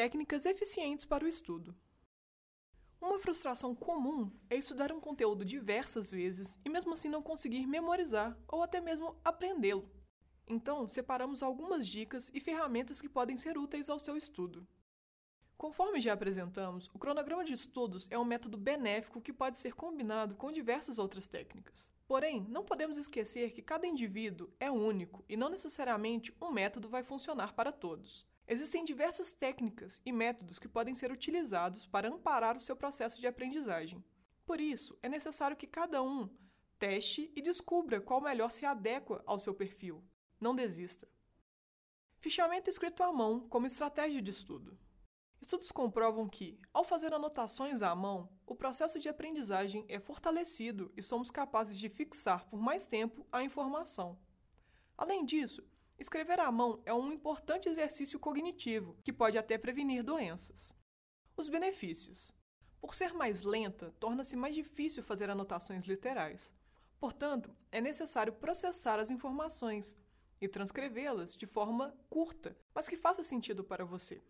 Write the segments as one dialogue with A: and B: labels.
A: técnicas eficientes para o estudo. Uma frustração comum é estudar um conteúdo diversas vezes e mesmo assim não conseguir memorizar ou até mesmo aprendê-lo. Então, separamos algumas dicas e ferramentas que podem ser úteis ao seu estudo. Conforme já apresentamos, o cronograma de estudos é um método benéfico que pode ser combinado com diversas outras técnicas. Porém, não podemos esquecer que cada indivíduo é único e não necessariamente um método vai funcionar para todos. Existem diversas técnicas e métodos que podem ser utilizados para amparar o seu processo de aprendizagem. Por isso, é necessário que cada um teste e descubra qual melhor se adequa ao seu perfil. Não desista. Fichamento escrito à mão como estratégia de estudo. Estudos comprovam que, ao fazer anotações à mão, o processo de aprendizagem é fortalecido e somos capazes de fixar por mais tempo a informação. Além disso, Escrever à mão é um importante exercício cognitivo que pode até prevenir doenças. Os benefícios: por ser mais lenta, torna-se mais difícil fazer anotações literais. Portanto, é necessário processar as informações e transcrevê-las de forma curta, mas que faça sentido para você.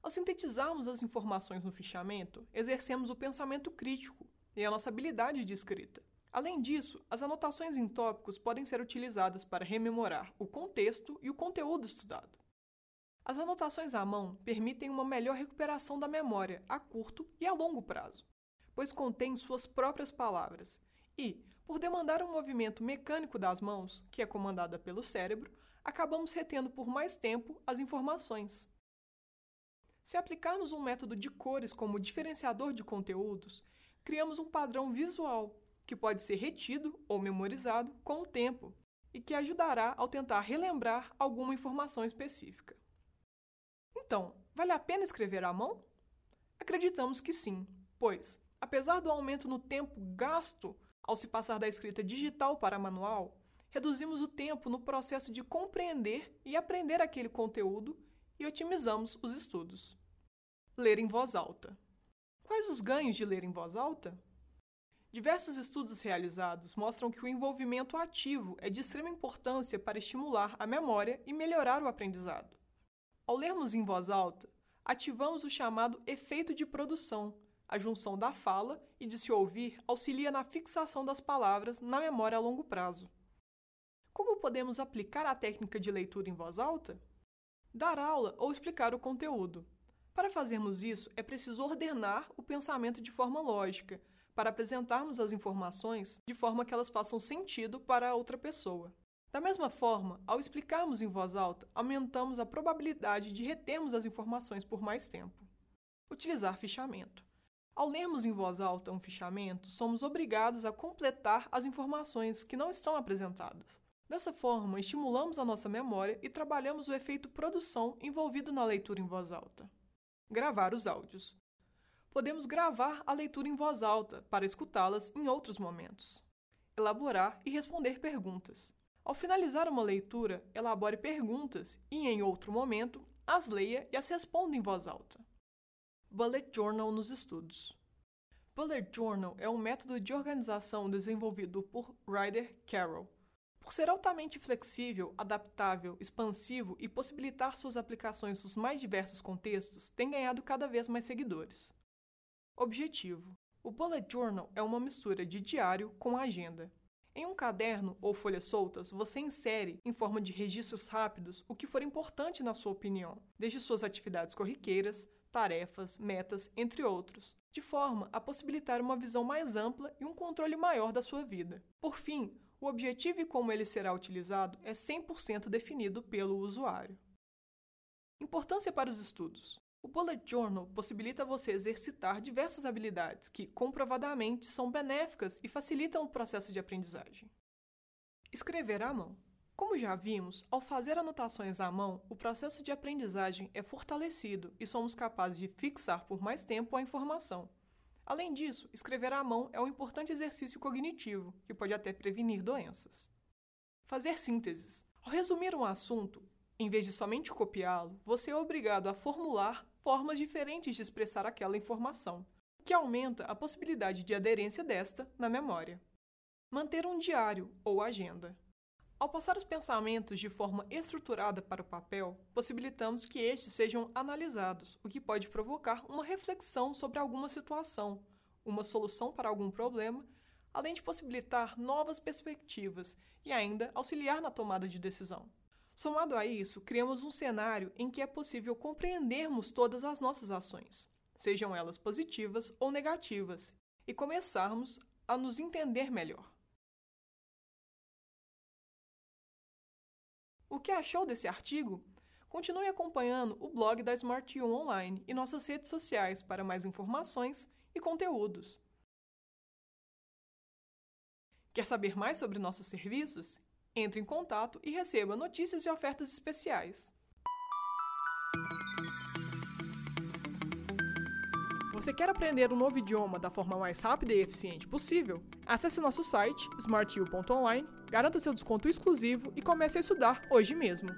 A: Ao sintetizarmos as informações no fichamento, exercemos o pensamento crítico e a nossa habilidade de escrita. Além disso, as anotações em tópicos podem ser utilizadas para rememorar o contexto e o conteúdo estudado. As anotações à mão permitem uma melhor recuperação da memória a curto e a longo prazo, pois contêm suas próprias palavras e, por demandar um movimento mecânico das mãos, que é comandada pelo cérebro, acabamos retendo por mais tempo as informações. Se aplicarmos um método de cores como diferenciador de conteúdos, criamos um padrão visual que pode ser retido ou memorizado com o tempo e que ajudará ao tentar relembrar alguma informação específica. Então, vale a pena escrever à mão? Acreditamos que sim, pois, apesar do aumento no tempo gasto ao se passar da escrita digital para manual, reduzimos o tempo no processo de compreender e aprender aquele conteúdo e otimizamos os estudos. Ler em voz alta. Quais os ganhos de ler em voz alta? Diversos estudos realizados mostram que o envolvimento ativo é de extrema importância para estimular a memória e melhorar o aprendizado. Ao lermos em voz alta, ativamos o chamado efeito de produção. A junção da fala e de se ouvir auxilia na fixação das palavras na memória a longo prazo. Como podemos aplicar a técnica de leitura em voz alta? Dar aula ou explicar o conteúdo. Para fazermos isso, é preciso ordenar o pensamento de forma lógica, para apresentarmos as informações de forma que elas façam sentido para a outra pessoa. Da mesma forma, ao explicarmos em voz alta, aumentamos a probabilidade de retermos as informações por mais tempo. Utilizar fichamento. Ao lermos em voz alta um fichamento, somos obrigados a completar as informações que não estão apresentadas. Dessa forma, estimulamos a nossa memória e trabalhamos o efeito produção envolvido na leitura em voz alta. Gravar os áudios podemos gravar a leitura em voz alta para escutá-las em outros momentos. Elaborar e responder perguntas. Ao finalizar uma leitura, elabore perguntas e, em outro momento, as leia e as responda em voz alta. Bullet Journal nos estudos. Bullet Journal é um método de organização desenvolvido por Ryder Carroll. Por ser altamente flexível, adaptável, expansivo e possibilitar suas aplicações nos mais diversos contextos, tem ganhado cada vez mais seguidores. Objetivo: O Bullet Journal é uma mistura de diário com agenda. Em um caderno ou folhas soltas, você insere, em forma de registros rápidos, o que for importante na sua opinião, desde suas atividades corriqueiras, tarefas, metas, entre outros, de forma a possibilitar uma visão mais ampla e um controle maior da sua vida. Por fim, o objetivo e como ele será utilizado é 100% definido pelo usuário. Importância para os estudos. O Bullet Journal possibilita você exercitar diversas habilidades que, comprovadamente, são benéficas e facilitam o processo de aprendizagem. Escrever à mão. Como já vimos, ao fazer anotações à mão, o processo de aprendizagem é fortalecido e somos capazes de fixar por mais tempo a informação. Além disso, escrever à mão é um importante exercício cognitivo, que pode até prevenir doenças. Fazer sínteses. Ao resumir um assunto, em vez de somente copiá-lo, você é obrigado a formular formas diferentes de expressar aquela informação, o que aumenta a possibilidade de aderência desta na memória. Manter um diário ou agenda. Ao passar os pensamentos de forma estruturada para o papel, possibilitamos que estes sejam analisados, o que pode provocar uma reflexão sobre alguma situação, uma solução para algum problema, além de possibilitar novas perspectivas e ainda auxiliar na tomada de decisão. Somado a isso, criamos um cenário em que é possível compreendermos todas as nossas ações, sejam elas positivas ou negativas, e começarmos a nos entender melhor. O que achou desse artigo? Continue acompanhando o blog da Smart U Online e nossas redes sociais para mais informações e conteúdos. Quer saber mais sobre nossos serviços? Entre em contato e receba notícias e ofertas especiais. Você quer aprender um novo idioma da forma mais rápida e eficiente possível? Acesse nosso site smartu.online, garanta seu desconto exclusivo e comece a estudar hoje mesmo.